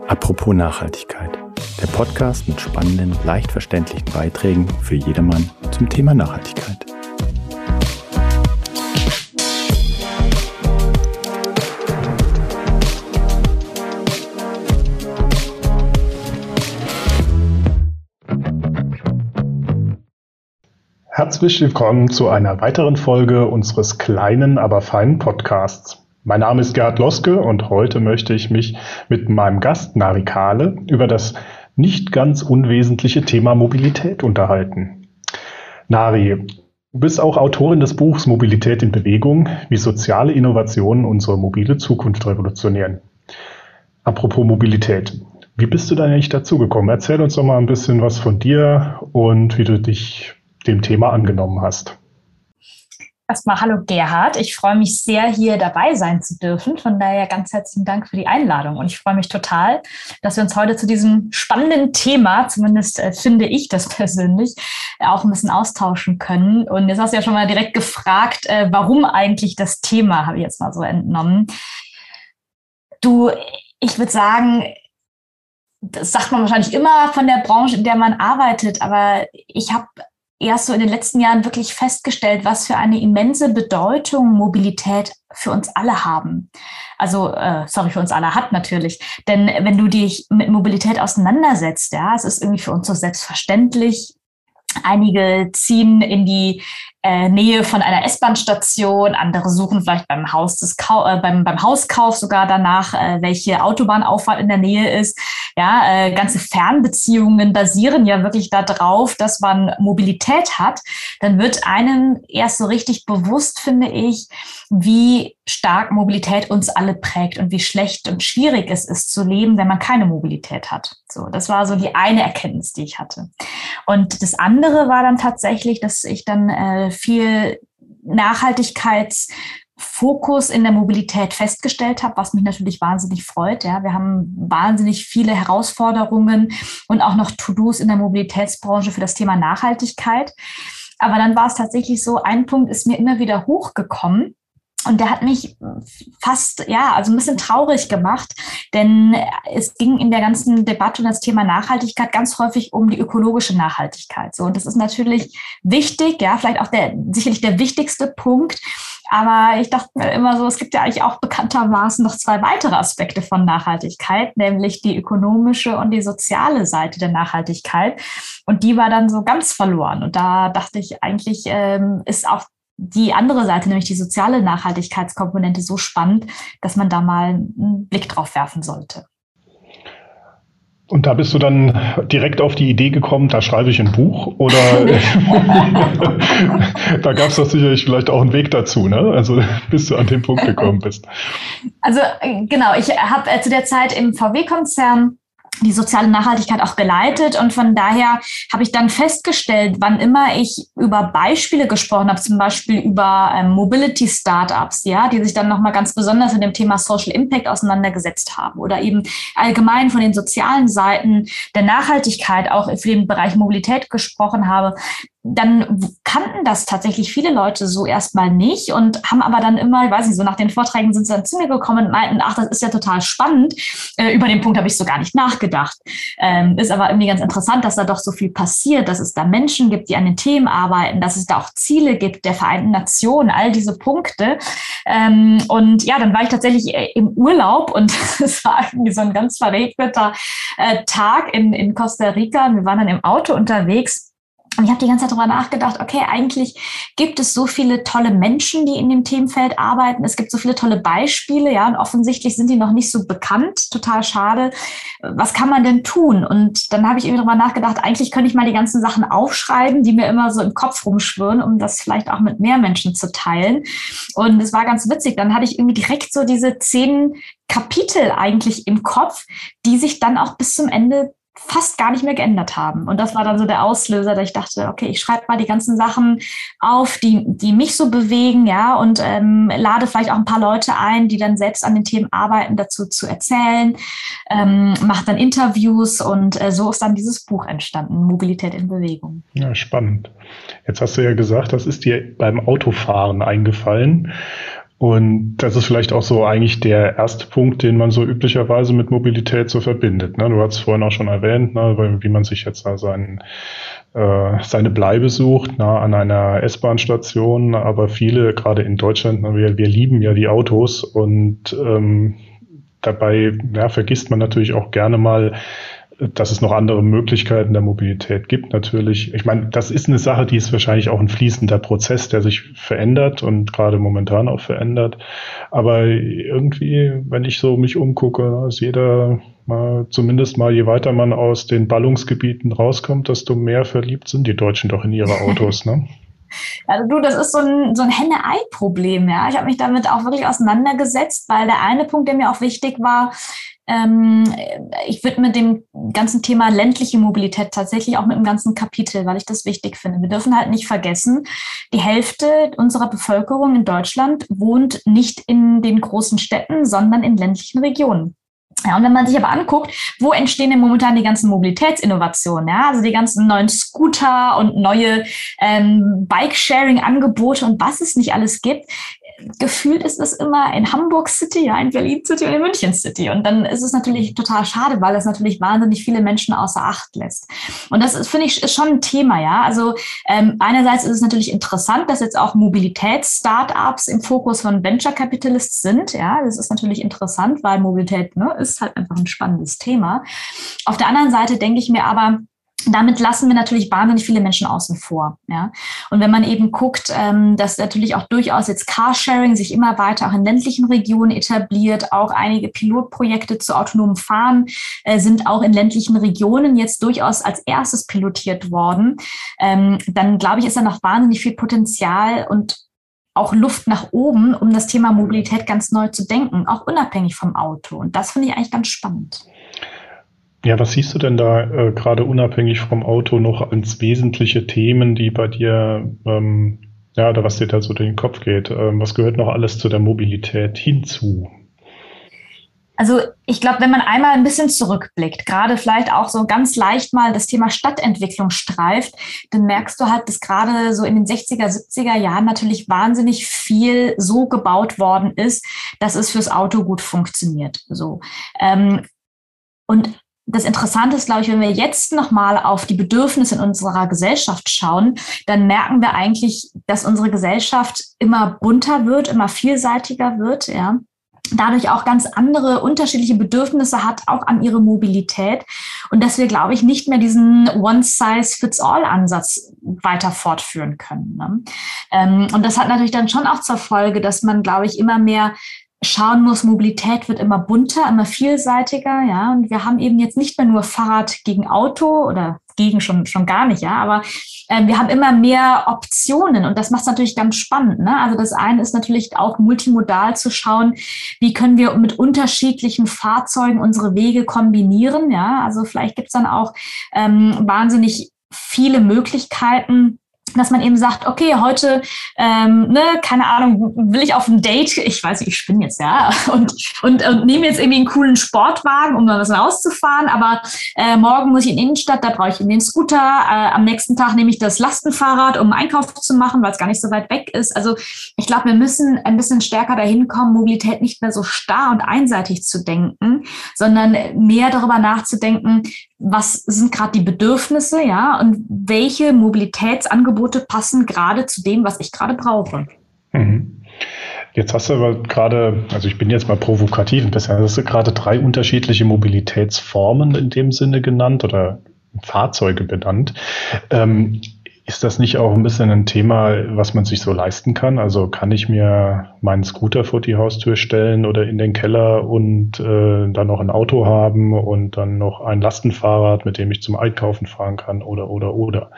Apropos Nachhaltigkeit. Der Podcast mit spannenden, leicht verständlichen Beiträgen für jedermann zum Thema Nachhaltigkeit. Herzlich willkommen zu einer weiteren Folge unseres kleinen, aber feinen Podcasts. Mein Name ist Gerhard Loske und heute möchte ich mich mit meinem Gast Nari Kahle über das nicht ganz unwesentliche Thema Mobilität unterhalten. Nari, du bist auch Autorin des Buchs Mobilität in Bewegung, wie soziale Innovationen unsere mobile Zukunft revolutionieren. Apropos Mobilität, wie bist du da eigentlich dazu gekommen? Erzähl uns doch mal ein bisschen was von dir und wie du dich dem Thema angenommen hast. Erstmal hallo Gerhard. Ich freue mich sehr, hier dabei sein zu dürfen. Von daher ganz herzlichen Dank für die Einladung. Und ich freue mich total, dass wir uns heute zu diesem spannenden Thema, zumindest äh, finde ich das persönlich, äh, auch ein bisschen austauschen können. Und jetzt hast du ja schon mal direkt gefragt, äh, warum eigentlich das Thema, habe ich jetzt mal so entnommen. Du, ich würde sagen, das sagt man wahrscheinlich immer von der Branche, in der man arbeitet, aber ich habe erst so in den letzten Jahren wirklich festgestellt, was für eine immense Bedeutung Mobilität für uns alle haben. Also, äh, sorry, für uns alle hat natürlich. Denn wenn du dich mit Mobilität auseinandersetzt, ja, es ist irgendwie für uns so selbstverständlich. Einige ziehen in die äh, Nähe von einer S-Bahn-Station, andere suchen vielleicht beim, Haus des Kau äh, beim, beim Hauskauf sogar danach, äh, welche Autobahnauffahrt in der Nähe ist. Ja, äh, ganze Fernbeziehungen basieren ja wirklich darauf, dass man Mobilität hat. Dann wird einem erst so richtig bewusst, finde ich, wie stark Mobilität uns alle prägt und wie schlecht und schwierig es ist zu leben, wenn man keine Mobilität hat. So, das war so die eine Erkenntnis, die ich hatte. Und das andere war dann tatsächlich, dass ich dann äh, viel Nachhaltigkeitsfokus in der Mobilität festgestellt habe, was mich natürlich wahnsinnig freut. Ja, wir haben wahnsinnig viele Herausforderungen und auch noch To-Dos in der Mobilitätsbranche für das Thema Nachhaltigkeit. Aber dann war es tatsächlich so, ein Punkt ist mir immer wieder hochgekommen. Und der hat mich fast, ja, also ein bisschen traurig gemacht, denn es ging in der ganzen Debatte um das Thema Nachhaltigkeit ganz häufig um die ökologische Nachhaltigkeit. So, und das ist natürlich wichtig, ja, vielleicht auch der, sicherlich der wichtigste Punkt. Aber ich dachte mir immer so, es gibt ja eigentlich auch bekanntermaßen noch zwei weitere Aspekte von Nachhaltigkeit, nämlich die ökonomische und die soziale Seite der Nachhaltigkeit. Und die war dann so ganz verloren. Und da dachte ich, eigentlich ähm, ist auch die andere Seite, nämlich die soziale Nachhaltigkeitskomponente, so spannend, dass man da mal einen Blick drauf werfen sollte. Und da bist du dann direkt auf die Idee gekommen, da schreibe ich ein Buch oder da gab es doch sicherlich vielleicht auch einen Weg dazu, ne? Also bis du an den Punkt gekommen bist. Also äh, genau, ich habe äh, zu der Zeit im VW-Konzern die soziale Nachhaltigkeit auch geleitet und von daher habe ich dann festgestellt, wann immer ich über Beispiele gesprochen habe, zum Beispiel über ähm, Mobility Startups, ja, die sich dann nochmal ganz besonders mit dem Thema Social Impact auseinandergesetzt haben oder eben allgemein von den sozialen Seiten der Nachhaltigkeit auch für den Bereich Mobilität gesprochen habe, dann kannten das tatsächlich viele Leute so erstmal nicht und haben aber dann immer, ich weiß nicht, so nach den Vorträgen sind sie dann zu mir gekommen und meinten, ach, das ist ja total spannend. Äh, über den Punkt habe ich so gar nicht nachgedacht. Ähm, ist aber irgendwie ganz interessant, dass da doch so viel passiert, dass es da Menschen gibt, die an den Themen arbeiten, dass es da auch Ziele gibt der Vereinten Nationen, all diese Punkte. Ähm, und ja, dann war ich tatsächlich äh, im Urlaub und es war irgendwie so ein ganz verregneter äh, Tag in, in Costa Rica. Wir waren dann im Auto unterwegs und ich habe die ganze Zeit darüber nachgedacht, okay, eigentlich gibt es so viele tolle Menschen, die in dem Themenfeld arbeiten. Es gibt so viele tolle Beispiele, ja, und offensichtlich sind die noch nicht so bekannt. Total schade. Was kann man denn tun? Und dann habe ich irgendwie darüber nachgedacht, eigentlich könnte ich mal die ganzen Sachen aufschreiben, die mir immer so im Kopf rumschwirren, um das vielleicht auch mit mehr Menschen zu teilen. Und es war ganz witzig. Dann hatte ich irgendwie direkt so diese zehn Kapitel eigentlich im Kopf, die sich dann auch bis zum Ende fast gar nicht mehr geändert haben. Und das war dann so der Auslöser, dass ich dachte, okay, ich schreibe mal die ganzen Sachen auf, die, die mich so bewegen, ja, und ähm, lade vielleicht auch ein paar Leute ein, die dann selbst an den Themen arbeiten, dazu zu erzählen, ähm, mache dann Interviews und äh, so ist dann dieses Buch entstanden, Mobilität in Bewegung. Ja, spannend. Jetzt hast du ja gesagt, das ist dir beim Autofahren eingefallen. Und das ist vielleicht auch so eigentlich der erste Punkt, den man so üblicherweise mit Mobilität so verbindet. Ne? Du hast es vorhin auch schon erwähnt, ne? wie man sich jetzt seinen, äh, seine Bleibe sucht ne? an einer S-Bahn-Station. Aber viele, gerade in Deutschland, ne? wir, wir lieben ja die Autos und ähm, dabei ja, vergisst man natürlich auch gerne mal, dass es noch andere Möglichkeiten der Mobilität gibt, natürlich. Ich meine, das ist eine Sache, die ist wahrscheinlich auch ein fließender Prozess, der sich verändert und gerade momentan auch verändert. Aber irgendwie, wenn ich so mich umgucke, ist jeder mal, zumindest mal, je weiter man aus den Ballungsgebieten rauskommt, desto mehr verliebt sind die Deutschen doch in ihre Autos, ne? Also du, das ist so ein, so ein Henne-Ei-Problem, ja. Ich habe mich damit auch wirklich auseinandergesetzt, weil der eine Punkt, der mir auch wichtig war, ich würde mit dem ganzen Thema ländliche Mobilität tatsächlich auch mit dem ganzen Kapitel, weil ich das wichtig finde. Wir dürfen halt nicht vergessen, die Hälfte unserer Bevölkerung in Deutschland wohnt nicht in den großen Städten, sondern in ländlichen Regionen. Ja, und wenn man sich aber anguckt, wo entstehen denn momentan die ganzen Mobilitätsinnovationen? Ja, also die ganzen neuen Scooter und neue ähm, Bike-Sharing-Angebote und was es nicht alles gibt, gefühlt ist es immer in Hamburg City, ja, in Berlin City und in München City. Und dann ist es natürlich total schade, weil das natürlich wahnsinnig viele Menschen außer Acht lässt. Und das ist, finde ich, ist schon ein Thema, ja. Also ähm, einerseits ist es natürlich interessant, dass jetzt auch Mobilitäts-Startups im Fokus von Venture Capitalists sind. Ja, das ist natürlich interessant, weil Mobilität ne, ist halt einfach ein spannendes Thema. Auf der anderen Seite denke ich mir aber, damit lassen wir natürlich wahnsinnig viele Menschen außen vor. Ja? Und wenn man eben guckt, ähm, dass natürlich auch durchaus jetzt Carsharing sich immer weiter auch in ländlichen Regionen etabliert, auch einige Pilotprojekte zu autonomem Fahren äh, sind auch in ländlichen Regionen jetzt durchaus als erstes pilotiert worden, ähm, dann glaube ich, ist da noch wahnsinnig viel Potenzial und auch Luft nach oben, um das Thema Mobilität ganz neu zu denken, auch unabhängig vom Auto. Und das finde ich eigentlich ganz spannend. Ja, was siehst du denn da äh, gerade unabhängig vom Auto noch als wesentliche Themen, die bei dir, ähm, ja, oder was dir da so durch den Kopf geht? Ähm, was gehört noch alles zu der Mobilität hinzu? Also ich glaube, wenn man einmal ein bisschen zurückblickt, gerade vielleicht auch so ganz leicht mal das Thema Stadtentwicklung streift, dann merkst du halt, dass gerade so in den 60er, 70er Jahren natürlich wahnsinnig viel so gebaut worden ist, dass es fürs Auto gut funktioniert. So. Ähm, und das Interessante ist, glaube ich, wenn wir jetzt nochmal auf die Bedürfnisse in unserer Gesellschaft schauen, dann merken wir eigentlich, dass unsere Gesellschaft immer bunter wird, immer vielseitiger wird, ja. Dadurch auch ganz andere unterschiedliche Bedürfnisse hat, auch an ihre Mobilität. Und dass wir, glaube ich, nicht mehr diesen One-Size-Fits-All-Ansatz weiter fortführen können. Ne? Ähm, und das hat natürlich dann schon auch zur Folge, dass man, glaube ich, immer mehr schauen muss, Mobilität wird immer bunter, immer vielseitiger, ja. Und wir haben eben jetzt nicht mehr nur Fahrrad gegen Auto oder gegen schon, schon gar nicht, ja, aber äh, wir haben immer mehr Optionen und das macht es natürlich ganz spannend. Ne? Also das eine ist natürlich auch multimodal zu schauen, wie können wir mit unterschiedlichen Fahrzeugen unsere Wege kombinieren, ja. Also vielleicht gibt es dann auch ähm, wahnsinnig viele Möglichkeiten, dass man eben sagt, okay, heute, ähm, ne, keine Ahnung, will ich auf ein Date, ich weiß nicht, ich spinne jetzt, ja, und, und, und nehme jetzt irgendwie einen coolen Sportwagen, um mal was rauszufahren, aber äh, morgen muss ich in die Innenstadt, da brauche ich einen Scooter, äh, am nächsten Tag nehme ich das Lastenfahrrad, um Einkauf zu machen, weil es gar nicht so weit weg ist. Also ich glaube, wir müssen ein bisschen stärker dahin kommen, Mobilität nicht mehr so starr und einseitig zu denken, sondern mehr darüber nachzudenken, was sind gerade die Bedürfnisse, ja, und welche Mobilitätsangebote passen gerade zu dem, was ich gerade brauche. Mhm. Jetzt hast du aber gerade, also ich bin jetzt mal provokativ ein bisschen, hast du gerade drei unterschiedliche Mobilitätsformen in dem Sinne genannt oder Fahrzeuge benannt. Ähm, ist das nicht auch ein bisschen ein Thema, was man sich so leisten kann? Also kann ich mir meinen Scooter vor die Haustür stellen oder in den Keller und äh, dann noch ein Auto haben und dann noch ein Lastenfahrrad, mit dem ich zum Einkaufen fahren kann oder oder oder?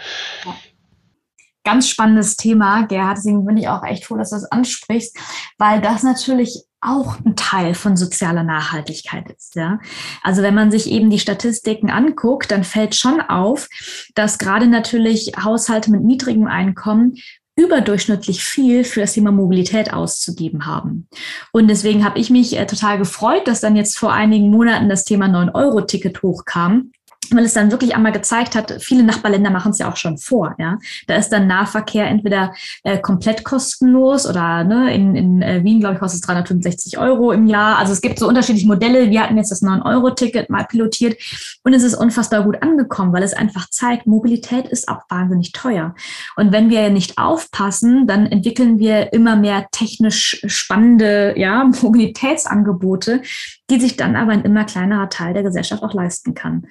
Ganz spannendes Thema, Gerhard. Deswegen bin ich auch echt froh, dass du das ansprichst, weil das natürlich auch ein Teil von sozialer Nachhaltigkeit ist. Ja? Also wenn man sich eben die Statistiken anguckt, dann fällt schon auf, dass gerade natürlich Haushalte mit niedrigem Einkommen überdurchschnittlich viel für das Thema Mobilität auszugeben haben. Und deswegen habe ich mich äh, total gefreut, dass dann jetzt vor einigen Monaten das Thema 9-Euro-Ticket hochkam weil es dann wirklich einmal gezeigt hat, viele Nachbarländer machen es ja auch schon vor. Ja, da ist dann Nahverkehr entweder äh, komplett kostenlos oder ne, in, in äh, Wien glaube ich kostet es 365 Euro im Jahr. Also es gibt so unterschiedliche Modelle. Wir hatten jetzt das 9-Euro-Ticket mal pilotiert und es ist unfassbar gut angekommen, weil es einfach zeigt, Mobilität ist auch wahnsinnig teuer. Und wenn wir nicht aufpassen, dann entwickeln wir immer mehr technisch spannende ja, Mobilitätsangebote, die sich dann aber ein immer kleinerer Teil der Gesellschaft auch leisten kann.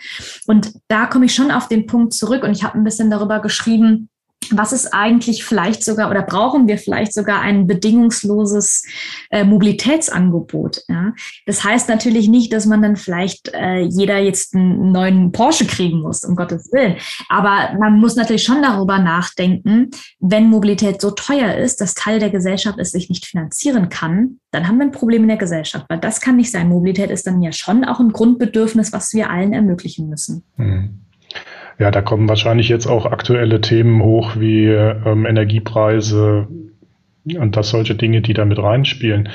Und da komme ich schon auf den Punkt zurück und ich habe ein bisschen darüber geschrieben, was ist eigentlich vielleicht sogar oder brauchen wir vielleicht sogar ein bedingungsloses äh, Mobilitätsangebot? Ja? Das heißt natürlich nicht, dass man dann vielleicht äh, jeder jetzt einen neuen Porsche kriegen muss, um Gottes Willen. Aber man muss natürlich schon darüber nachdenken, wenn Mobilität so teuer ist, dass Teil der Gesellschaft es sich nicht finanzieren kann, dann haben wir ein Problem in der Gesellschaft, weil das kann nicht sein. Mobilität ist dann ja schon auch ein Grundbedürfnis, was wir allen ermöglichen müssen. Mhm. Ja, da kommen wahrscheinlich jetzt auch aktuelle Themen hoch wie ähm, Energiepreise und das solche Dinge, die da mit reinspielen.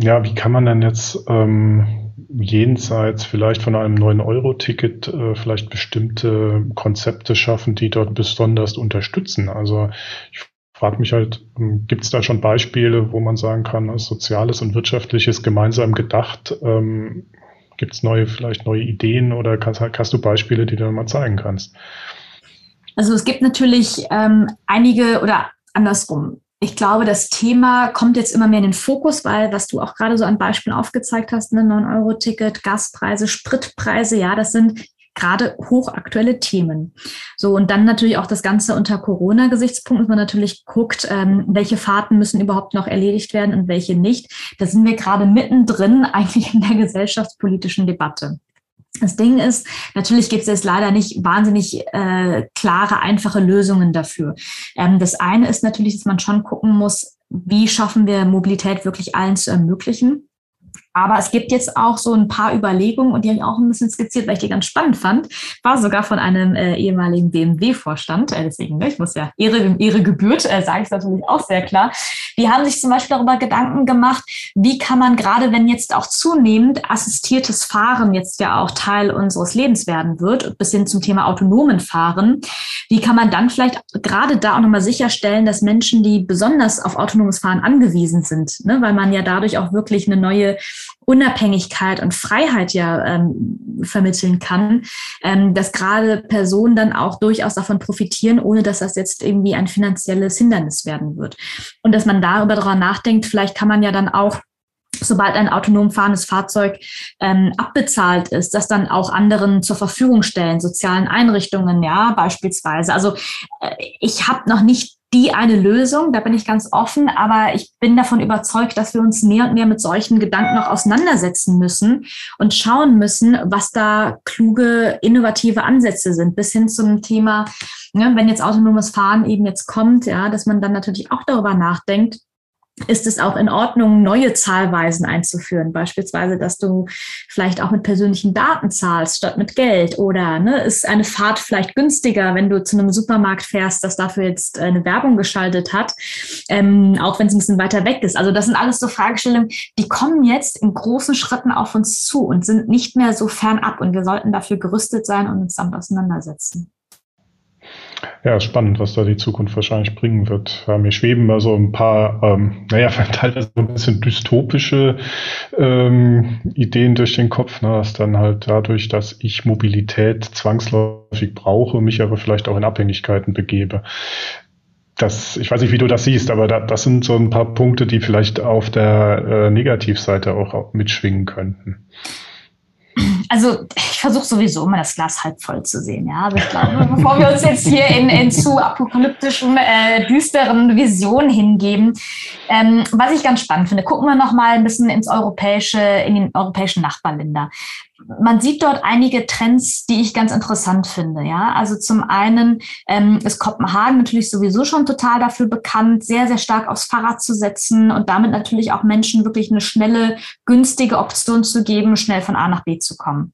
Ja, wie kann man denn jetzt ähm, jenseits vielleicht von einem 9-Euro-Ticket äh, vielleicht bestimmte Konzepte schaffen, die dort besonders unterstützen? Also ich frage mich halt, ähm, gibt es da schon Beispiele, wo man sagen kann, Soziales und Wirtschaftliches gemeinsam gedacht ähm, Gibt es neue, vielleicht neue Ideen oder kannst, hast du Beispiele, die du mal zeigen kannst? Also es gibt natürlich ähm, einige oder andersrum. Ich glaube, das Thema kommt jetzt immer mehr in den Fokus, weil, was du auch gerade so an Beispielen aufgezeigt hast, ne, 9-Euro-Ticket, Gaspreise, Spritpreise, ja, das sind gerade hochaktuelle Themen. So, und dann natürlich auch das Ganze unter Corona-Gesichtspunkt, dass man natürlich guckt, ähm, welche Fahrten müssen überhaupt noch erledigt werden und welche nicht. Da sind wir gerade mittendrin eigentlich in der gesellschaftspolitischen Debatte. Das Ding ist, natürlich gibt es jetzt leider nicht wahnsinnig äh, klare, einfache Lösungen dafür. Ähm, das eine ist natürlich, dass man schon gucken muss, wie schaffen wir Mobilität wirklich allen zu ermöglichen. Aber es gibt jetzt auch so ein paar Überlegungen und die habe ich auch ein bisschen skizziert, weil ich die ganz spannend fand. War sogar von einem äh, ehemaligen BMW-Vorstand. Äh, deswegen, ne, ich muss ja Ehre, Ehre gebührt, äh, sage ich natürlich auch sehr klar. Die haben sich zum Beispiel darüber Gedanken gemacht, wie kann man gerade, wenn jetzt auch zunehmend assistiertes Fahren jetzt ja auch Teil unseres Lebens werden wird, bis hin zum Thema autonomen Fahren, wie kann man dann vielleicht gerade da auch nochmal sicherstellen, dass Menschen, die besonders auf autonomes Fahren angewiesen sind, ne, weil man ja dadurch auch wirklich eine neue Unabhängigkeit und Freiheit ja ähm, vermitteln kann, ähm, dass gerade Personen dann auch durchaus davon profitieren, ohne dass das jetzt irgendwie ein finanzielles Hindernis werden wird. Und dass man darüber darüber nachdenkt, vielleicht kann man ja dann auch sobald ein autonom fahrendes Fahrzeug ähm, abbezahlt ist, das dann auch anderen zur Verfügung stellen, sozialen Einrichtungen, ja, beispielsweise. Also äh, ich habe noch nicht die eine Lösung, da bin ich ganz offen, aber ich bin davon überzeugt, dass wir uns mehr und mehr mit solchen Gedanken noch auseinandersetzen müssen und schauen müssen, was da kluge, innovative Ansätze sind, bis hin zum Thema, ne, wenn jetzt autonomes Fahren eben jetzt kommt, ja, dass man dann natürlich auch darüber nachdenkt, ist es auch in Ordnung, neue Zahlweisen einzuführen. Beispielsweise, dass du vielleicht auch mit persönlichen Daten zahlst statt mit Geld. Oder ne, ist eine Fahrt vielleicht günstiger, wenn du zu einem Supermarkt fährst, das dafür jetzt eine Werbung geschaltet hat, ähm, auch wenn es ein bisschen weiter weg ist. Also das sind alles so Fragestellungen, die kommen jetzt in großen Schritten auf uns zu und sind nicht mehr so fernab. Und wir sollten dafür gerüstet sein und uns damit auseinandersetzen. Ja, spannend, was da die Zukunft wahrscheinlich bringen wird. Mir schweben da so ein paar, ähm, naja, teilweise ein bisschen dystopische ähm, Ideen durch den Kopf, ne, dass dann halt dadurch, dass ich Mobilität zwangsläufig brauche, mich aber vielleicht auch in Abhängigkeiten begebe. Das, ich weiß nicht, wie du das siehst, aber da, das sind so ein paar Punkte, die vielleicht auf der äh, Negativseite auch mitschwingen könnten also ich versuche sowieso immer das Glas halb voll zu sehen, ja. Aber ich glaube, bevor wir uns jetzt hier in, in zu apokalyptischen, äh, düsteren Visionen hingeben, ähm, was ich ganz spannend finde, gucken wir noch mal ein bisschen ins europäische, in den europäischen Nachbarländer man sieht dort einige Trends, die ich ganz interessant finde. Ja, also zum einen ähm, ist Kopenhagen natürlich sowieso schon total dafür bekannt, sehr, sehr stark aufs Fahrrad zu setzen und damit natürlich auch Menschen wirklich eine schnelle, günstige Option zu geben, schnell von A nach B zu kommen.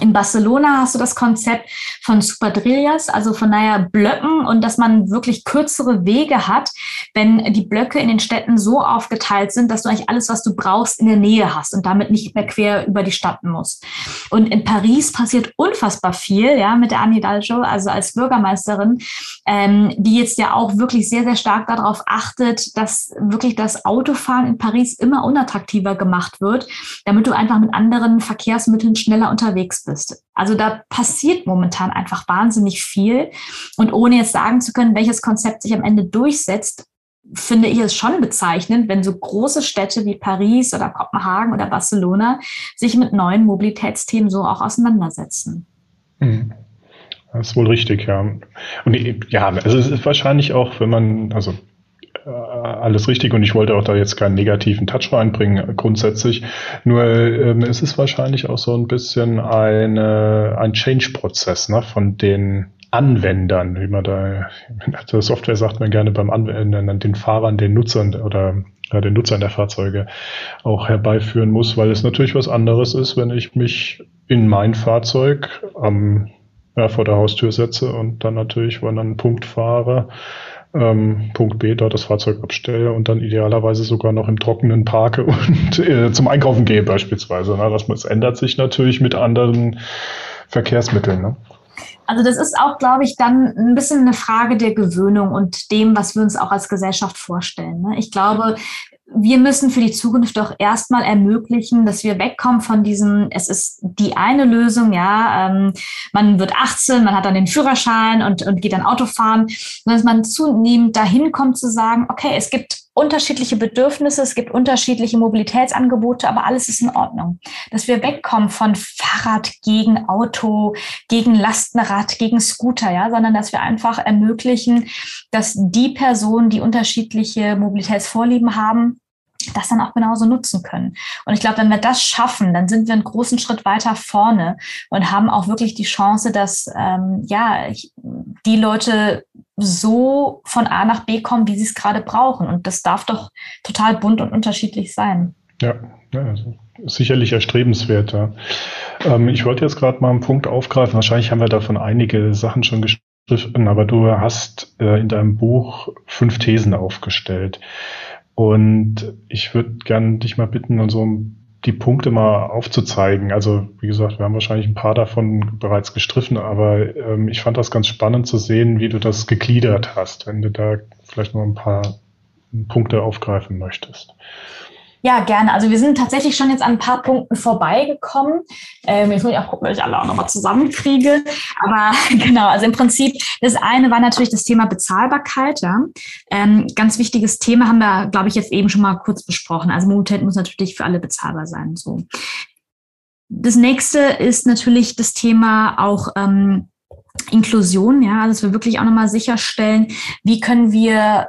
In Barcelona hast du das Konzept von Superdrillas, also von naja Blöcken und dass man wirklich kürzere Wege hat, wenn die Blöcke in den Städten so aufgeteilt sind, dass du eigentlich alles, was du brauchst, in der Nähe hast und damit nicht mehr quer über die Stadt musst. Und in Paris passiert unfassbar viel, ja, mit der Anne Hidalgo, also als Bürgermeisterin, ähm, die jetzt ja auch wirklich sehr, sehr stark darauf achtet, dass wirklich das Autofahren in Paris immer unattraktiver gemacht wird, damit du einfach mit anderen Verkehrsmitteln schneller unterwegs bist. Also da passiert momentan einfach wahnsinnig viel. Und ohne jetzt sagen zu können, welches Konzept sich am Ende durchsetzt, finde ich es schon bezeichnend, wenn so große Städte wie Paris oder Kopenhagen oder Barcelona sich mit neuen Mobilitätsthemen so auch auseinandersetzen. Mhm. Das ist wohl richtig, ja. Und ja, also es ist wahrscheinlich auch, wenn man, also alles richtig und ich wollte auch da jetzt keinen negativen Touch reinbringen, grundsätzlich. Nur ähm, es ist wahrscheinlich auch so ein bisschen eine, ein Change-Prozess ne, von den Anwendern, wie man da, in der Software sagt man gerne beim Anwenden, den Fahrern, den Nutzern oder ja, den Nutzern der Fahrzeuge auch herbeiführen muss, weil es natürlich was anderes ist, wenn ich mich in mein Fahrzeug am, ja, vor der Haustür setze und dann natürlich, wenn dann einen Punkt fahre, ähm, Punkt B, dort das Fahrzeug abstelle und dann idealerweise sogar noch im Trockenen parke und äh, zum Einkaufen gehe beispielsweise. Ne? Das, das ändert sich natürlich mit anderen Verkehrsmitteln. Ne? Also das ist auch, glaube ich, dann ein bisschen eine Frage der Gewöhnung und dem, was wir uns auch als Gesellschaft vorstellen. Ne? Ich glaube, wir müssen für die Zukunft doch erstmal ermöglichen, dass wir wegkommen von diesem, es ist die eine Lösung, ja, ähm, man wird 18, man hat dann den Führerschein und, und geht dann Auto fahren, dass man zunehmend dahin kommt zu sagen, okay, es gibt unterschiedliche Bedürfnisse, es gibt unterschiedliche Mobilitätsangebote, aber alles ist in Ordnung. Dass wir wegkommen von Fahrrad gegen Auto, gegen Lastenrad, gegen Scooter, ja, sondern dass wir einfach ermöglichen, dass die Personen, die unterschiedliche Mobilitätsvorlieben haben, das dann auch genauso nutzen können. Und ich glaube, wenn wir das schaffen, dann sind wir einen großen Schritt weiter vorne und haben auch wirklich die Chance, dass ähm, ja die Leute so von A nach B kommen, wie sie es gerade brauchen. Und das darf doch total bunt und unterschiedlich sein. Ja, also sicherlich erstrebenswert. Ja. Ähm, ich wollte jetzt gerade mal einen Punkt aufgreifen. Wahrscheinlich haben wir davon einige Sachen schon gestriffen, aber du hast äh, in deinem Buch fünf Thesen aufgestellt. Und ich würde gerne dich mal bitten, so die Punkte mal aufzuzeigen. Also wie gesagt, wir haben wahrscheinlich ein paar davon bereits gestriffen, aber ähm, ich fand das ganz spannend zu sehen, wie du das gegliedert hast, wenn du da vielleicht noch ein paar Punkte aufgreifen möchtest. Ja, gerne. Also wir sind tatsächlich schon jetzt an ein paar Punkten vorbeigekommen. Ähm, jetzt muss ich auch gucken, ob ich alle auch nochmal zusammenkriege. Aber genau, also im Prinzip, das eine war natürlich das Thema Bezahlbarkeit. Ja. Ähm, ganz wichtiges Thema haben wir, glaube ich, jetzt eben schon mal kurz besprochen. Also Mobilität muss natürlich für alle bezahlbar sein. So. Das nächste ist natürlich das Thema auch ähm, Inklusion, ja, dass wir wirklich auch nochmal sicherstellen, wie können wir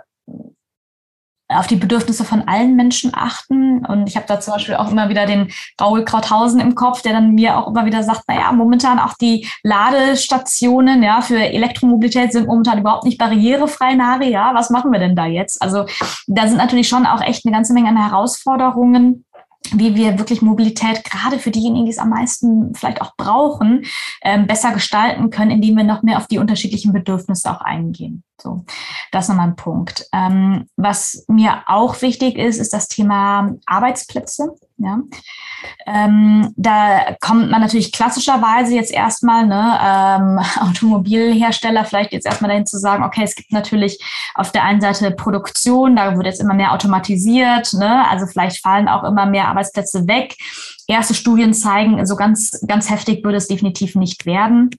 auf die Bedürfnisse von allen Menschen achten. Und ich habe da zum Beispiel auch immer wieder den Raul Krauthausen im Kopf, der dann mir auch immer wieder sagt, naja, momentan auch die Ladestationen ja, für Elektromobilität sind momentan überhaupt nicht barrierefrei, Nari, ja, was machen wir denn da jetzt? Also da sind natürlich schon auch echt eine ganze Menge an Herausforderungen wie wir wirklich Mobilität gerade für diejenigen, die es am meisten vielleicht auch brauchen, ähm, besser gestalten können, indem wir noch mehr auf die unterschiedlichen Bedürfnisse auch eingehen. So, das ist nochmal ein Punkt. Ähm, was mir auch wichtig ist, ist das Thema Arbeitsplätze. Ja. Ähm, da kommt man natürlich klassischerweise jetzt erstmal, ne, ähm, Automobilhersteller vielleicht jetzt erstmal dahin zu sagen, okay, es gibt natürlich auf der einen Seite Produktion, da wird jetzt immer mehr automatisiert, ne, also vielleicht fallen auch immer mehr Arbeitsplätze weg. Erste Studien zeigen, so ganz, ganz heftig würde es definitiv nicht werden.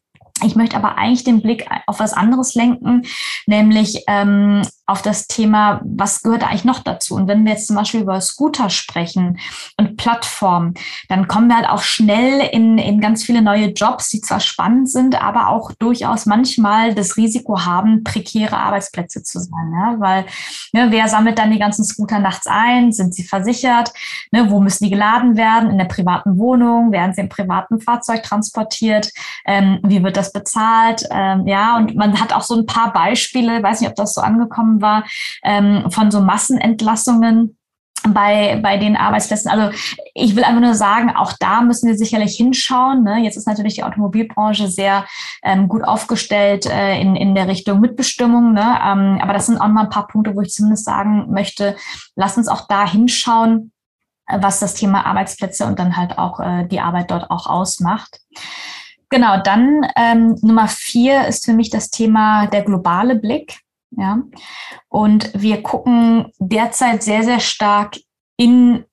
Ich möchte aber eigentlich den Blick auf was anderes lenken, nämlich ähm, auf das Thema, was gehört eigentlich noch dazu? Und wenn wir jetzt zum Beispiel über Scooter sprechen und Plattformen, dann kommen wir halt auch schnell in, in ganz viele neue Jobs, die zwar spannend sind, aber auch durchaus manchmal das Risiko haben, prekäre Arbeitsplätze zu sein. Ja? Weil ne, wer sammelt dann die ganzen Scooter nachts ein? Sind sie versichert? Ne, wo müssen die geladen werden? In der privaten Wohnung? Werden sie im privaten Fahrzeug transportiert? Ähm, wie wird das bezahlt? Ähm, ja, und man hat auch so ein paar Beispiele, weiß nicht, ob das so angekommen war, ähm, von so Massenentlassungen bei, bei den Arbeitsplätzen. Also ich will einfach nur sagen, auch da müssen wir sicherlich hinschauen. Ne? Jetzt ist natürlich die Automobilbranche sehr ähm, gut aufgestellt äh, in, in der Richtung Mitbestimmung. Ne? Ähm, aber das sind auch mal ein paar Punkte, wo ich zumindest sagen möchte, lass uns auch da hinschauen, äh, was das Thema Arbeitsplätze und dann halt auch äh, die Arbeit dort auch ausmacht. Genau, dann ähm, Nummer vier ist für mich das Thema der globale Blick. Ja, und wir gucken derzeit sehr, sehr stark in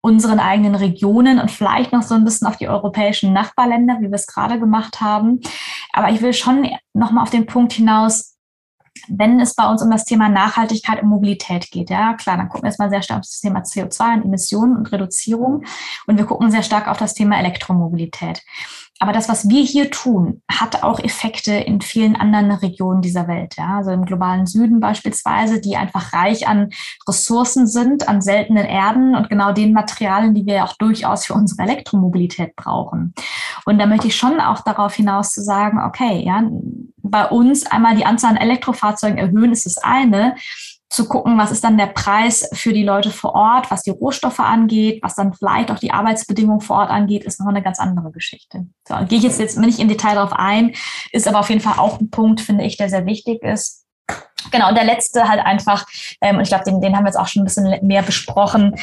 unseren eigenen Regionen und vielleicht noch so ein bisschen auf die europäischen Nachbarländer, wie wir es gerade gemacht haben. Aber ich will schon nochmal auf den Punkt hinaus, wenn es bei uns um das Thema Nachhaltigkeit und Mobilität geht, ja klar, dann gucken wir erstmal sehr stark auf das Thema CO2 und Emissionen und Reduzierung und wir gucken sehr stark auf das Thema Elektromobilität. Aber das, was wir hier tun, hat auch Effekte in vielen anderen Regionen dieser Welt. Ja? Also im globalen Süden beispielsweise, die einfach reich an Ressourcen sind, an seltenen Erden und genau den Materialien, die wir auch durchaus für unsere Elektromobilität brauchen. Und da möchte ich schon auch darauf hinaus zu sagen, okay, ja, bei uns einmal die Anzahl an Elektrofahrzeugen erhöhen, ist das eine zu gucken, was ist dann der Preis für die Leute vor Ort, was die Rohstoffe angeht, was dann vielleicht auch die Arbeitsbedingungen vor Ort angeht, ist noch eine ganz andere Geschichte. So, gehe ich jetzt, jetzt nicht im Detail darauf ein, ist aber auf jeden Fall auch ein Punkt, finde ich, der sehr wichtig ist. Genau, und der letzte halt einfach, ähm, und ich glaube, den, den haben wir jetzt auch schon ein bisschen mehr besprochen,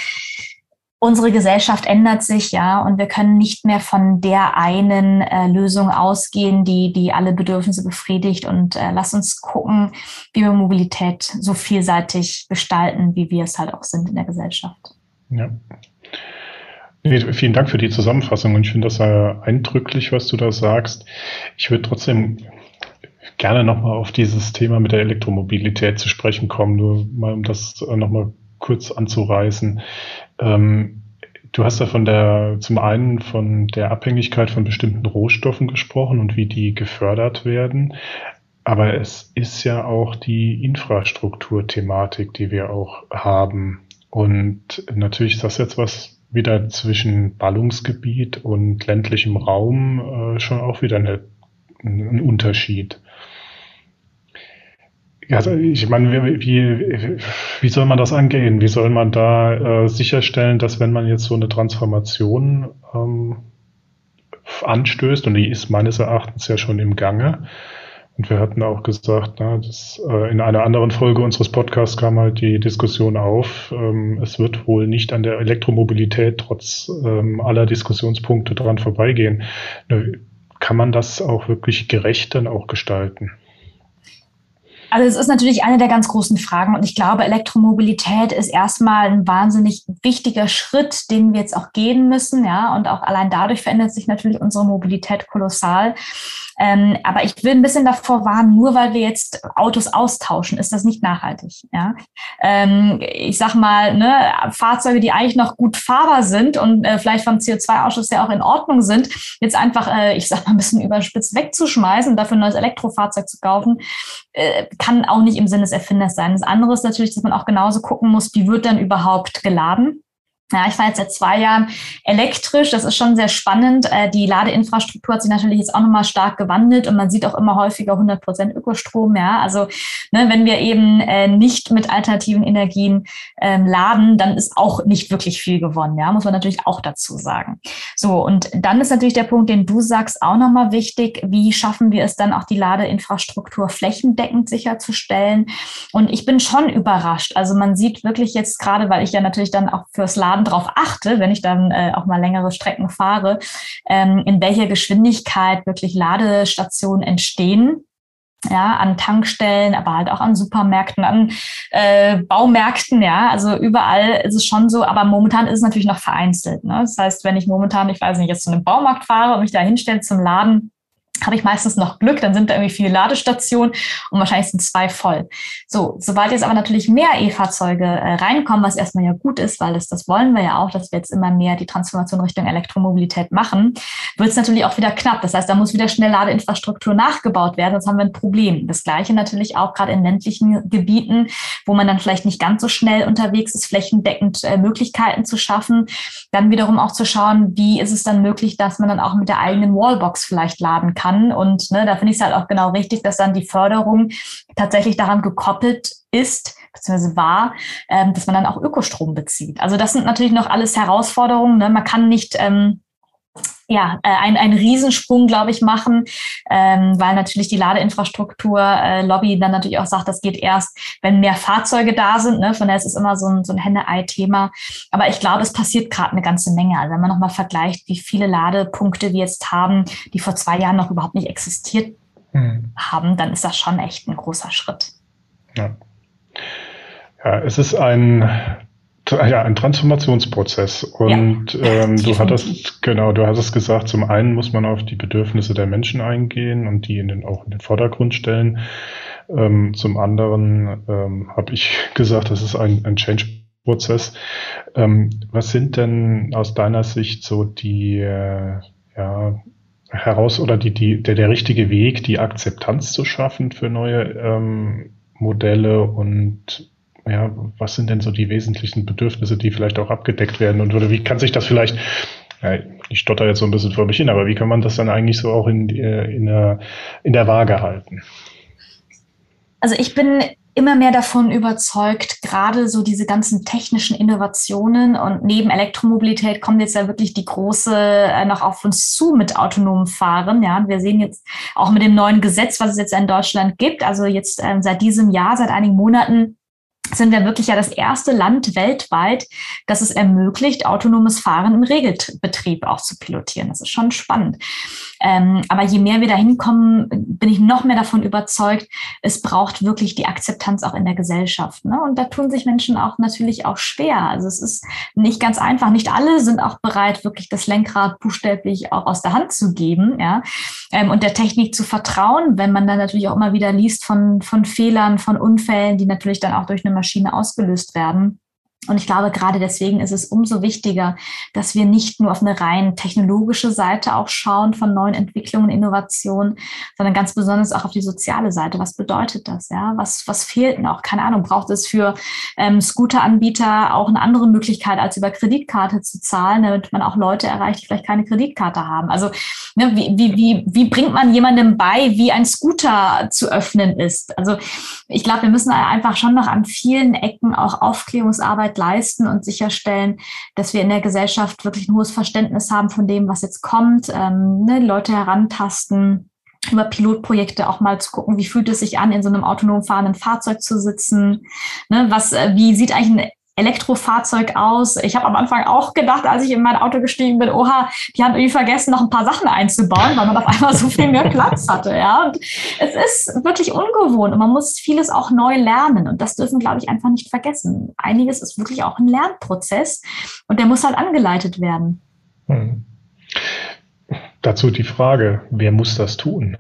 unsere Gesellschaft ändert sich, ja, und wir können nicht mehr von der einen äh, Lösung ausgehen, die, die alle Bedürfnisse befriedigt. Und äh, lass uns gucken, wie wir Mobilität so vielseitig gestalten, wie wir es halt auch sind in der Gesellschaft. Ja. Vielen Dank für die Zusammenfassung und ich finde das sehr eindrücklich, was du da sagst. Ich würde trotzdem gerne nochmal auf dieses Thema mit der Elektromobilität zu sprechen kommen, nur mal um das nochmal kurz anzureißen. Ähm, du hast ja von der, zum einen von der Abhängigkeit von bestimmten Rohstoffen gesprochen und wie die gefördert werden. Aber es ist ja auch die Infrastrukturthematik, die wir auch haben. Und natürlich ist das jetzt was wieder zwischen Ballungsgebiet und ländlichem Raum äh, schon auch wieder eine, ein Unterschied. Also ich meine, wie, wie, wie soll man das angehen? Wie soll man da äh, sicherstellen, dass wenn man jetzt so eine Transformation ähm, anstößt, und die ist meines Erachtens ja schon im Gange, und wir hatten auch gesagt, na, das, äh, in einer anderen Folge unseres Podcasts kam halt die Diskussion auf, ähm, es wird wohl nicht an der Elektromobilität trotz ähm, aller Diskussionspunkte dran vorbeigehen. Kann man das auch wirklich gerecht dann auch gestalten? Also es ist natürlich eine der ganz großen Fragen und ich glaube, Elektromobilität ist erstmal ein wahnsinnig wichtiger Schritt, den wir jetzt auch gehen müssen, ja, und auch allein dadurch verändert sich natürlich unsere Mobilität kolossal. Ähm, aber ich will ein bisschen davor warnen, nur weil wir jetzt Autos austauschen, ist das nicht nachhaltig. Ja? Ähm, ich sag mal, ne, Fahrzeuge, die eigentlich noch gut fahrbar sind und äh, vielleicht vom CO2-Ausschuss ja auch in Ordnung sind, jetzt einfach, äh, ich sag mal, ein bisschen überspitzt wegzuschmeißen und dafür ein neues Elektrofahrzeug zu kaufen, äh, kann auch nicht im Sinne des Erfinders sein. Das andere ist natürlich, dass man auch genauso gucken muss, wie wird dann überhaupt geladen. Ja, ich fahre jetzt seit zwei Jahren elektrisch. Das ist schon sehr spannend. Äh, die Ladeinfrastruktur hat sich natürlich jetzt auch nochmal stark gewandelt und man sieht auch immer häufiger 100 Prozent Ökostrom. Ja, also ne, wenn wir eben äh, nicht mit alternativen Energien ähm, laden, dann ist auch nicht wirklich viel gewonnen. Ja, muss man natürlich auch dazu sagen. So und dann ist natürlich der Punkt, den du sagst, auch nochmal wichtig. Wie schaffen wir es dann auch die Ladeinfrastruktur flächendeckend sicherzustellen? Und ich bin schon überrascht. Also man sieht wirklich jetzt gerade, weil ich ja natürlich dann auch fürs Laden Laden darauf achte, wenn ich dann äh, auch mal längere Strecken fahre, ähm, in welcher Geschwindigkeit wirklich Ladestationen entstehen ja, an Tankstellen, aber halt auch an Supermärkten, an äh, Baumärkten, ja, also überall ist es schon so, aber momentan ist es natürlich noch vereinzelt. Ne? Das heißt, wenn ich momentan, ich weiß nicht, jetzt zu einem Baumarkt fahre und mich da hinstelle zum Laden, habe ich meistens noch Glück, dann sind da irgendwie viele Ladestationen und wahrscheinlich sind zwei voll. So, sobald jetzt aber natürlich mehr E-Fahrzeuge äh, reinkommen, was erstmal ja gut ist, weil es, das wollen wir ja auch, dass wir jetzt immer mehr die Transformation Richtung Elektromobilität machen, wird es natürlich auch wieder knapp. Das heißt, da muss wieder schnell Ladeinfrastruktur nachgebaut werden, sonst haben wir ein Problem. Das gleiche natürlich auch gerade in ländlichen Gebieten, wo man dann vielleicht nicht ganz so schnell unterwegs ist, flächendeckend äh, Möglichkeiten zu schaffen. Dann wiederum auch zu schauen, wie ist es dann möglich, dass man dann auch mit der eigenen Wallbox vielleicht laden kann kann. Und ne, da finde ich es halt auch genau richtig, dass dann die Förderung tatsächlich daran gekoppelt ist, beziehungsweise war, ähm, dass man dann auch Ökostrom bezieht. Also das sind natürlich noch alles Herausforderungen. Ne? Man kann nicht ähm, ja, äh, ein, ein Riesensprung, glaube ich, machen, ähm, weil natürlich die Ladeinfrastruktur äh, Lobby dann natürlich auch sagt, das geht erst, wenn mehr Fahrzeuge da sind. Ne? Von daher ist es immer so ein, so ein Henne-Ei-Thema. Aber ich glaube, es passiert gerade eine ganze Menge. Also wenn man nochmal vergleicht, wie viele Ladepunkte wir jetzt haben, die vor zwei Jahren noch überhaupt nicht existiert hm. haben, dann ist das schon echt ein großer Schritt. Ja. Ja, es ist ein ja, ein Transformationsprozess. Und ja, ähm, du hattest, genau, du hattest gesagt, zum einen muss man auf die Bedürfnisse der Menschen eingehen und die in den, auch in den Vordergrund stellen. Ähm, zum anderen ähm, habe ich gesagt, das ist ein, ein Change-Prozess. Ähm, was sind denn aus deiner Sicht so die äh, ja, heraus oder die, die, der, der richtige Weg, die Akzeptanz zu schaffen für neue ähm, Modelle und ja, was sind denn so die wesentlichen Bedürfnisse, die vielleicht auch abgedeckt werden und oder wie kann sich das vielleicht, ja, ich stotter jetzt so ein bisschen vor mich hin, aber wie kann man das dann eigentlich so auch in, äh, in, der, in der Waage halten? Also ich bin immer mehr davon überzeugt, gerade so diese ganzen technischen Innovationen und neben Elektromobilität kommt jetzt ja wirklich die große äh, noch auf uns zu mit autonomem Fahren. Ja, und wir sehen jetzt auch mit dem neuen Gesetz, was es jetzt in Deutschland gibt, also jetzt äh, seit diesem Jahr, seit einigen Monaten sind wir wirklich ja das erste Land weltweit, das es ermöglicht, autonomes Fahren im Regelbetrieb auch zu pilotieren. Das ist schon spannend. Ähm, aber je mehr wir da hinkommen, bin ich noch mehr davon überzeugt, es braucht wirklich die Akzeptanz auch in der Gesellschaft. Ne? Und da tun sich Menschen auch natürlich auch schwer. Also es ist nicht ganz einfach. Nicht alle sind auch bereit, wirklich das Lenkrad buchstäblich auch aus der Hand zu geben, ja, ähm, und der Technik zu vertrauen, wenn man dann natürlich auch immer wieder liest von, von Fehlern, von Unfällen, die natürlich dann auch durch eine Maschine ausgelöst werden. Und ich glaube, gerade deswegen ist es umso wichtiger, dass wir nicht nur auf eine rein technologische Seite auch schauen von neuen Entwicklungen, Innovationen, sondern ganz besonders auch auf die soziale Seite. Was bedeutet das? Ja, was, was fehlt noch? Keine Ahnung. Braucht es für ähm, Scooteranbieter auch eine andere Möglichkeit, als über Kreditkarte zu zahlen, damit man auch Leute erreicht, die vielleicht keine Kreditkarte haben? Also, ne, wie, wie, wie, wie bringt man jemandem bei, wie ein Scooter zu öffnen ist? Also, ich glaube, wir müssen einfach schon noch an vielen Ecken auch Aufklärungsarbeit leisten und sicherstellen, dass wir in der Gesellschaft wirklich ein hohes Verständnis haben von dem, was jetzt kommt, ähm, ne, Leute herantasten über Pilotprojekte auch mal zu gucken, wie fühlt es sich an, in so einem autonom fahrenden Fahrzeug zu sitzen, ne, was, äh, wie sieht eigentlich ein Elektrofahrzeug aus. Ich habe am Anfang auch gedacht, als ich in mein Auto gestiegen bin, oha, die haben irgendwie vergessen, noch ein paar Sachen einzubauen, weil man auf einmal so viel mehr Platz hatte. Ja, und es ist wirklich ungewohnt und man muss vieles auch neu lernen und das dürfen, glaube ich, einfach nicht vergessen. Einiges ist wirklich auch ein Lernprozess und der muss halt angeleitet werden. Hm. Dazu die Frage, wer muss das tun?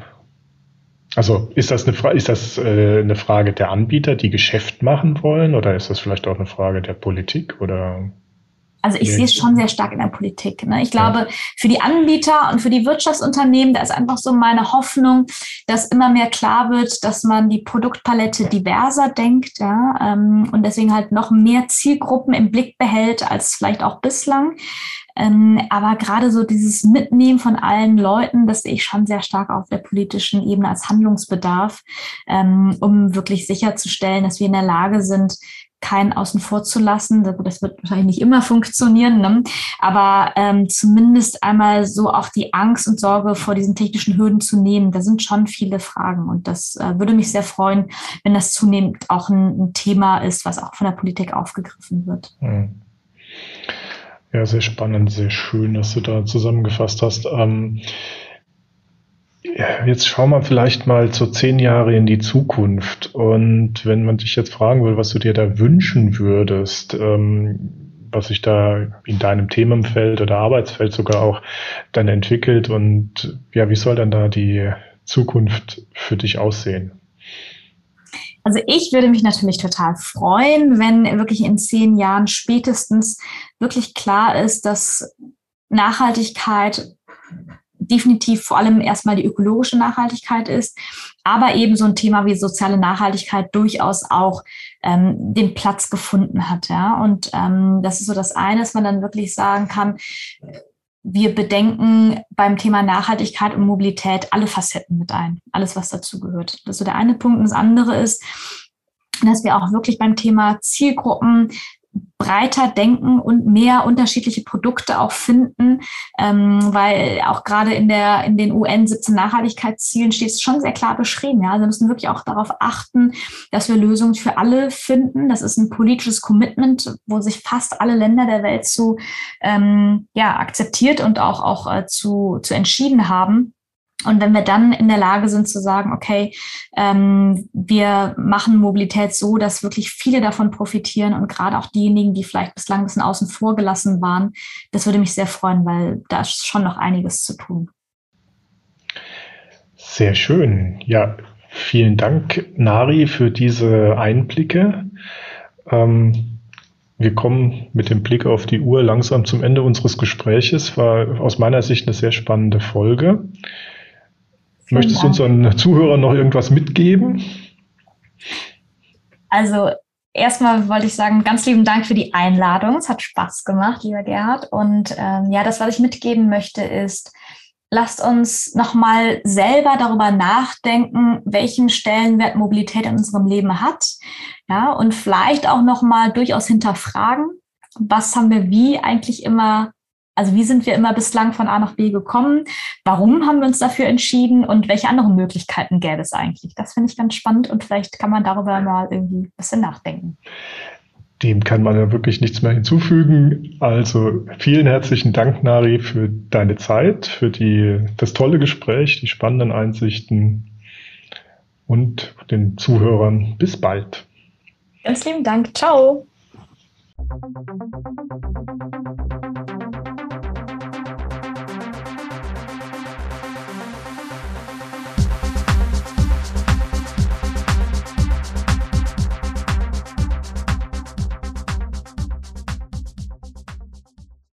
Also ist das, eine, ist das äh, eine Frage der Anbieter, die Geschäft machen wollen, oder ist das vielleicht auch eine Frage der Politik oder? Also ich sehe es schon sehr stark in der Politik. Ne? Ich glaube, für die Anbieter und für die Wirtschaftsunternehmen, da ist einfach so meine Hoffnung, dass immer mehr klar wird, dass man die Produktpalette diverser denkt ja? Ähm, und deswegen halt noch mehr Zielgruppen im Blick behält als vielleicht auch bislang. Ähm, aber gerade so dieses Mitnehmen von allen Leuten, das sehe ich schon sehr stark auf der politischen Ebene als Handlungsbedarf, ähm, um wirklich sicherzustellen, dass wir in der Lage sind, keinen außen vor zu lassen. Das wird wahrscheinlich nicht immer funktionieren, ne? aber ähm, zumindest einmal so auch die Angst und Sorge vor diesen technischen Hürden zu nehmen. Da sind schon viele Fragen und das äh, würde mich sehr freuen, wenn das zunehmend auch ein, ein, Thema ist, was auch von der Politik aufgegriffen wird. Mhm. Ja, sehr spannend, sehr schön, dass du da zusammengefasst hast. Ähm, jetzt schauen wir vielleicht mal so zehn Jahre in die Zukunft. Und wenn man dich jetzt fragen will, was du dir da wünschen würdest, ähm, was sich da in deinem Themenfeld oder Arbeitsfeld sogar auch dann entwickelt und ja, wie soll dann da die Zukunft für dich aussehen? Also ich würde mich natürlich total freuen, wenn wirklich in zehn Jahren spätestens wirklich klar ist, dass Nachhaltigkeit definitiv vor allem erstmal die ökologische Nachhaltigkeit ist, aber eben so ein Thema wie soziale Nachhaltigkeit durchaus auch ähm, den Platz gefunden hat. Ja? Und ähm, das ist so das eine, dass man dann wirklich sagen kann, wir bedenken beim Thema Nachhaltigkeit und Mobilität alle Facetten mit ein, alles, was dazugehört. Das ist so der eine Punkt. Und das andere ist, dass wir auch wirklich beim Thema Zielgruppen breiter denken und mehr unterschiedliche Produkte auch finden, ähm, weil auch gerade in der in den UN 17 Nachhaltigkeitszielen steht es schon sehr klar beschrieben. Ja, also wir müssen wirklich auch darauf achten, dass wir Lösungen für alle finden. Das ist ein politisches Commitment, wo sich fast alle Länder der Welt zu ähm, ja akzeptiert und auch auch äh, zu zu entschieden haben. Und wenn wir dann in der Lage sind zu sagen, okay, ähm, wir machen Mobilität so, dass wirklich viele davon profitieren und gerade auch diejenigen, die vielleicht bislang ein bisschen außen vor gelassen waren, das würde mich sehr freuen, weil da ist schon noch einiges zu tun. Sehr schön. Ja, vielen Dank, Nari, für diese Einblicke. Ähm, wir kommen mit dem Blick auf die Uhr langsam zum Ende unseres Gespräches. War aus meiner Sicht eine sehr spannende Folge. Möchtest du unseren Zuhörern noch irgendwas mitgeben? Also erstmal wollte ich sagen, ganz lieben Dank für die Einladung. Es hat Spaß gemacht, lieber Gerhard. Und ähm, ja, das, was ich mitgeben möchte, ist, lasst uns nochmal selber darüber nachdenken, welchen Stellenwert Mobilität in unserem Leben hat. Ja, und vielleicht auch nochmal durchaus hinterfragen, was haben wir wie eigentlich immer also wie sind wir immer bislang von A nach B gekommen? Warum haben wir uns dafür entschieden? Und welche anderen Möglichkeiten gäbe es eigentlich? Das finde ich ganz spannend und vielleicht kann man darüber mal irgendwie ein bisschen nachdenken. Dem kann man ja wirklich nichts mehr hinzufügen. Also vielen herzlichen Dank, Nari, für deine Zeit, für die, das tolle Gespräch, die spannenden Einsichten und den Zuhörern. Bis bald. Ganz lieben Dank. Ciao.